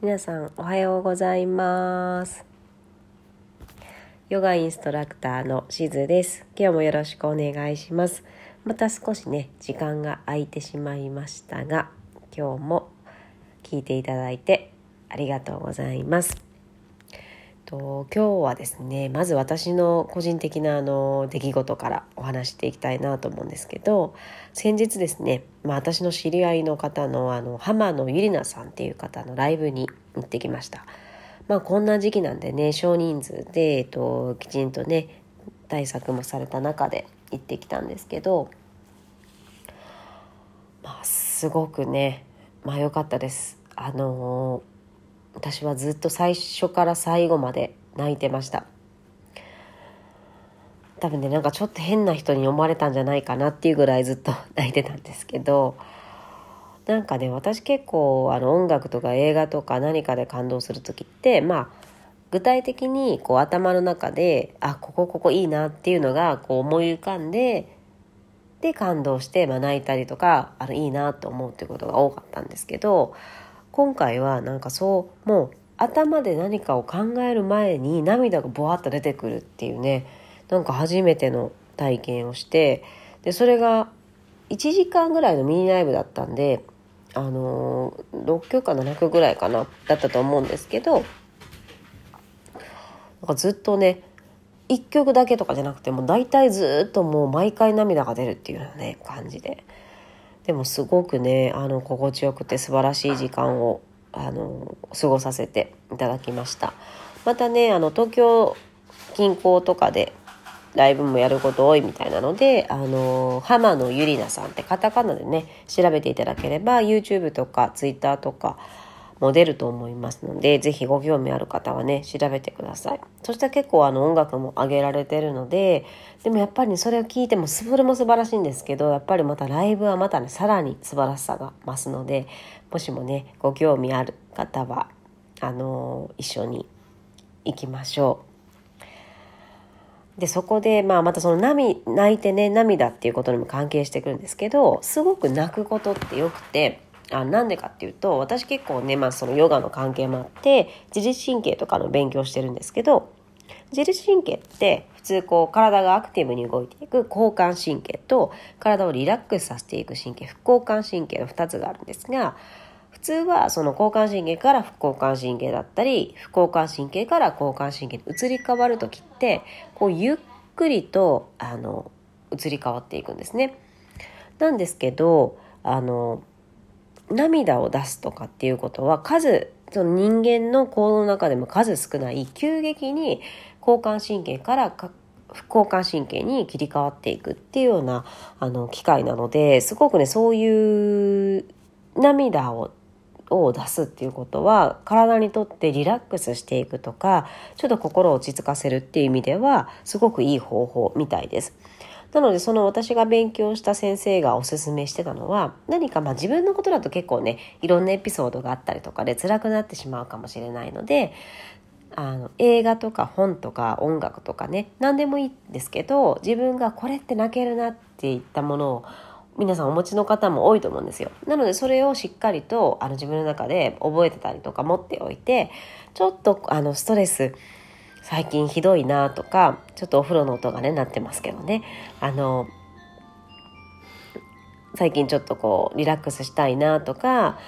皆さんおはようございます。ヨガインストラクターのしずです。今日もよろしくお願いします。また少しね時間が空いてしまいましたが今日も聞いていただいてありがとうございます。と今日はですねまず私の個人的なあの出来事からお話していきたいなと思うんですけど先日ですね、まあ、私の知り合いの方のあの浜野ゆりなさんっていう方のライブに行ってきました。まあ、こんな時期なんでね少人数で、えっと、きちんとね対策もされた中で行ってきたんですけど、まあ、すごくねまあ良かったです。あのー私はずっと最初から最後まで泣いてました。多分ねなんかちょっと変な人に思われたんじゃないかなっていうぐらいずっと泣いてたんですけどなんかね私結構あの音楽とか映画とか何かで感動する時ってまあ具体的にこう頭の中であここここいいなっていうのがこう思い浮かんでで感動して、まあ、泣いたりとかあのいいなと思うっていうことが多かったんですけど今回はなんかそうもう頭で何かを考える前に涙がボワッと出てくるっていうねなんか初めての体験をしてでそれが1時間ぐらいのミニライブだったんであのー、6曲か7曲ぐらいかなだったと思うんですけどなんかずっとね1曲だけとかじゃなくても大体ずっともう毎回涙が出るっていうようなね感じで。でもすごくねあの心地よくて素晴らしい時間をあの過ごさせていただきました。またねあの東京近郊とかでライブもやること多いみたいなのであの浜野ゆりなさんってカタカナでね調べていただければ YouTube とか Twitter とかも出ると思いますので、ぜひご興味ある方はね、調べてください。そして結構あの音楽も上げられてるので、でもやっぱり、ね、それを聞いても、それも素晴らしいんですけど、やっぱりまたライブはまたね、さらに素晴らしさが増すので、もしもね、ご興味ある方は、あのー、一緒に行きましょう。で、そこで、まあ、またその涙、泣いてね、涙っていうことにも関係してくるんですけど、すごく泣くことってよくて、あなんでかっていうと私結構ね、まあ、そのヨガの関係もあって自律神経とかの勉強してるんですけど自律神経って普通こう体がアクティブに動いていく交感神経と体をリラックスさせていく神経副交感神経の2つがあるんですが普通はその交感神経から副交感神経だったり副交感神経から交感神経に移り変わる時ってこうゆっくりとあの移り変わっていくんですね。なんですけどあの涙を出すとかっていうことは数その人間の行動の中でも数少ない急激に交感神経から副交感神経に切り替わっていくっていうようなあの機会なのですごくねそういう涙をを出すっていうことは体にとってリラックスしていくとかちょっと心を落ち着かせるっていう意味ではすごくいい方法みたいです。なのでその私が勉強した先生がおすすめしてたのは何かまあ自分のことだと結構ねいろんなエピソードがあったりとかで辛くなってしまうかもしれないのであの映画とか本とか音楽とかね何でもいいんですけど自分がこれって泣けるなっていったものを皆さんお持ちの方も多いと思うんですよ。なのでそれをしっかりとあの自分の中で覚えてたりとか持っておいてちょっとあのストレス最近ひどいなとかちょっとお風呂の音がねなってますけどね。あの最近ちょっとこうリラックスしたいなとか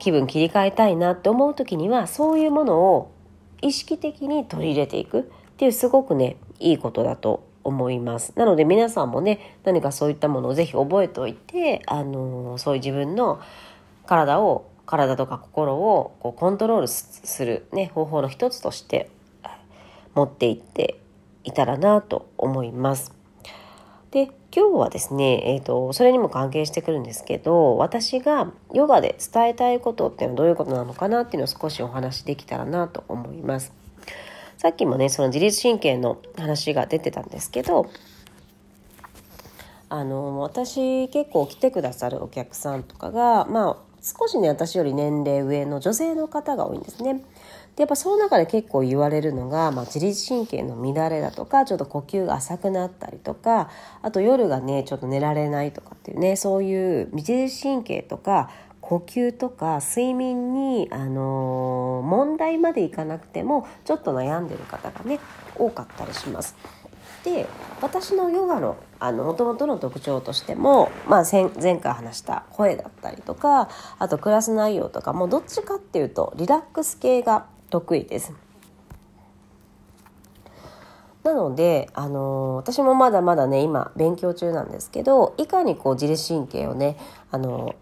気分切り替えたいなって思う時にはそういうものを意識的に取り入れていく。っていうすごくねいいことだと思います。なので皆さんもね何かそういったものをぜひ覚えておいてあのそういう自分の体を体とか心をこうコントロールする、ね、方法の一つとして持っていっていたらなと思います。で今日はですね、えーと、それにも関係してくるんですけど私がヨガで伝えたいことっていうのはどういうことなのかなっていうのを少しお話できたらなと思います。さっきもねその自律神経の話が出てたんですけどあの私結構来てくださるお客さんとかがまあ少しね私より年齢上の女性の方が多いんですね。でやっぱその中で結構言われるのが、まあ、自律神経の乱れだとかちょっと呼吸が浅くなったりとかあと夜がねちょっと寝られないとかっていうねそういう自律神経とか呼吸とか睡眠に、あのー、問題までいかなくてもちょっと悩んでる方がね多かったりします。で私のヨガのもともとの特徴としても、まあ、前回話した声だったりとかあとクラス内容とかもどっちかっていうとリラックス系が得意です。なので、あのー、私もまだまだね今勉強中なんですけどいかにこう自律神経をね、あのー、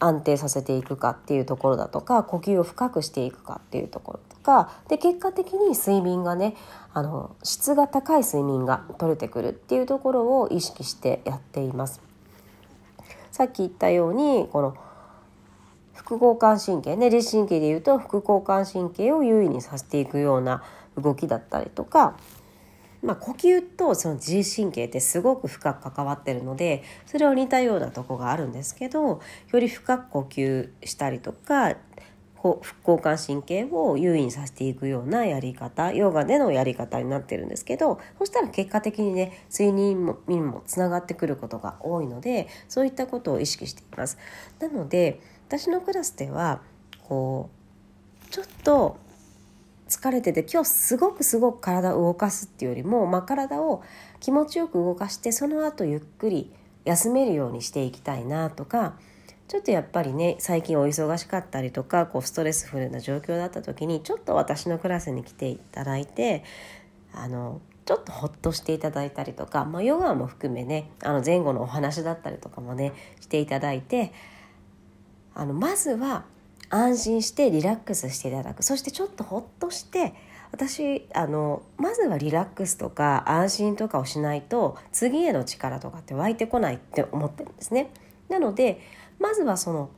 安定させていくかっていうところだとか呼吸を深くしていくかっていうところとかで結果的に睡眠がねあの質が高い睡眠が取れてくるっていうところを意識してやっています。さっき言ったようにこの副交感神経ね自律神経でいうと副交感神経を優位にさせていくような動きだったりとか、まあ、呼吸とその自律神経ってすごく深く関わってるのでそれは似たようなとこがあるんですけどより深く呼吸したりとか副交感神経を優位にさせていくようなやり方ヨガでのやり方になってるんですけどそしたら結果的にね睡眠にもつながってくることが多いのでそういったことを意識しています。なので私のクラスではこうちょっと疲れてて今日すごくすごく体を動かすっていうよりも、まあ、体を気持ちよく動かしてその後ゆっくり休めるようにしていきたいなとかちょっとやっぱりね最近お忙しかったりとかこうストレスフルな状況だった時にちょっと私のクラスに来ていただいてあのちょっとほっとしていただいたりとか、まあ、ヨガも含めねあの前後のお話だったりとかもねしていただいてあのまずは安心してリラックスしていただくそしてちょっとほっとして私あのまずはリラックスとか安心とかをしないと次への力とかって湧いてこないって思ってるんですね。なのでまずはその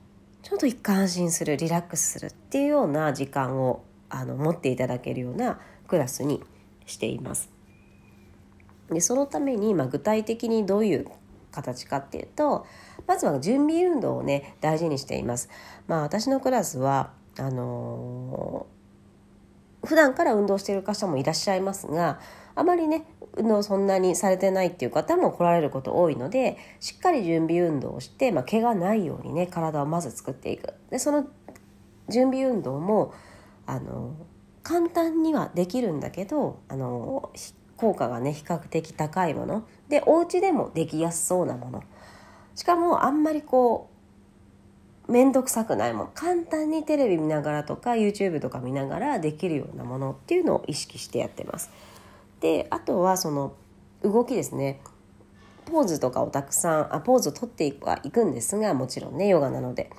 ちょっと一回安心するリラックスするっていうような時間をあの持っていただけるようなクラスにしています。でそのために、まあ、具体的にどういう形かっていうとまずは準備運動をね大事にしています。まあ、私のクラスはあのー、普段から運動している方もいらっしゃいますがあまりね運動そんなにされてないっていう方も来られること多いのでしっかり準備運動をして、まあ、怪我ないようにね体をまず作っていく。でその準備運動もあの簡単にはできるんだけどあの効果がね比較的高いもの。でお家でもできやすそうなもの。しかもあんまりこう面倒くさくないもの簡単にテレビ見ながらとか YouTube とか見ながらできるようなものっていうのを意識してやってます。であとはその動きですねポーズとかをたくさんあポーズを取っていくんですがもちろんねヨガなので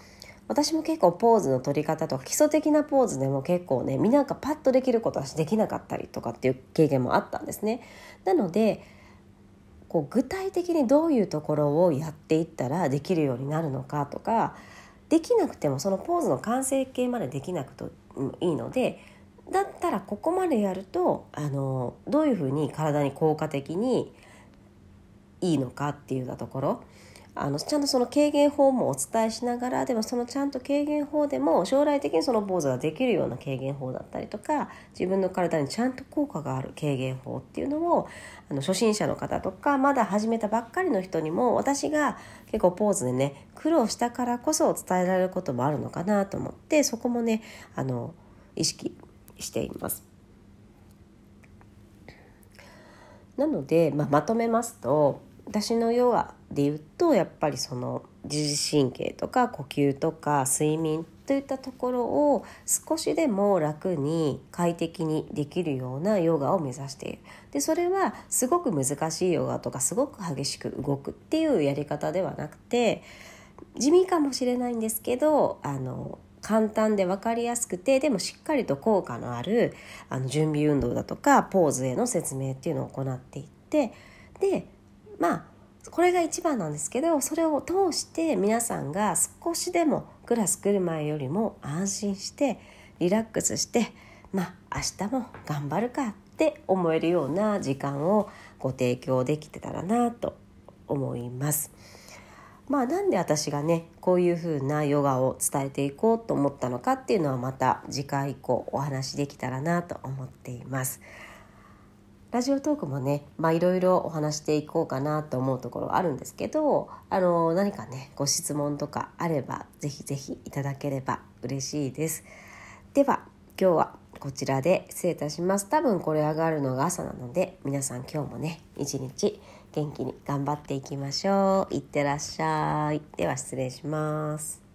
私も結構ポーズの取り方とか基礎的なポーズでも結構ねみんながパッとできることはできなかったりとかっていう経験もあったんですね。なのでこう具体的にどういうところをやっていったらできるようになるのかとかできなくてもそのポーズの完成形までできなくてもいいのでだったらここまでやるとあのどういうふうに体に効果的にいいのかっていうようなところ。あのちゃんとその軽減法もお伝えしながらでもそのちゃんと軽減法でも将来的にそのポーズができるような軽減法だったりとか自分の体にちゃんと効果がある軽減法っていうのをあの初心者の方とかまだ始めたばっかりの人にも私が結構ポーズでね苦労したからこそ伝えられることもあるのかなと思ってそこもねあの意識しています。なので、まあ、まとめますと私のヨガで言うとやっぱりその自律神経とか呼吸とか睡眠といったところを少しでも楽に快適にできるようなヨガを目指している。でそれはすごく難しいヨガとかすごく激しく動くっていうやり方ではなくて地味かもしれないんですけどあの簡単で分かりやすくてでもしっかりと効果のあるあの準備運動だとかポーズへの説明っていうのを行っていってでまあこれが一番なんですけどそれを通して皆さんが少しでもクラス来る前よりも安心してリラックスしてまあ明日も頑張るかって思えるような時間をご提供できてたらなと思います。まあなんで私がねこういう風なヨガを伝えていこうと思ったのかっていうのはまた次回以降お話できたらなと思っています。ラジオトークもねまあいろいろお話していこうかなと思うところはあるんですけどあの何かねご質問とかあればぜひぜひいただければ嬉しいです。では今日はこちらで失礼いたします。多分これ上がるのが朝なので皆さん今日もね一日元気に頑張っていきましょう。いってらっしゃい。では失礼します。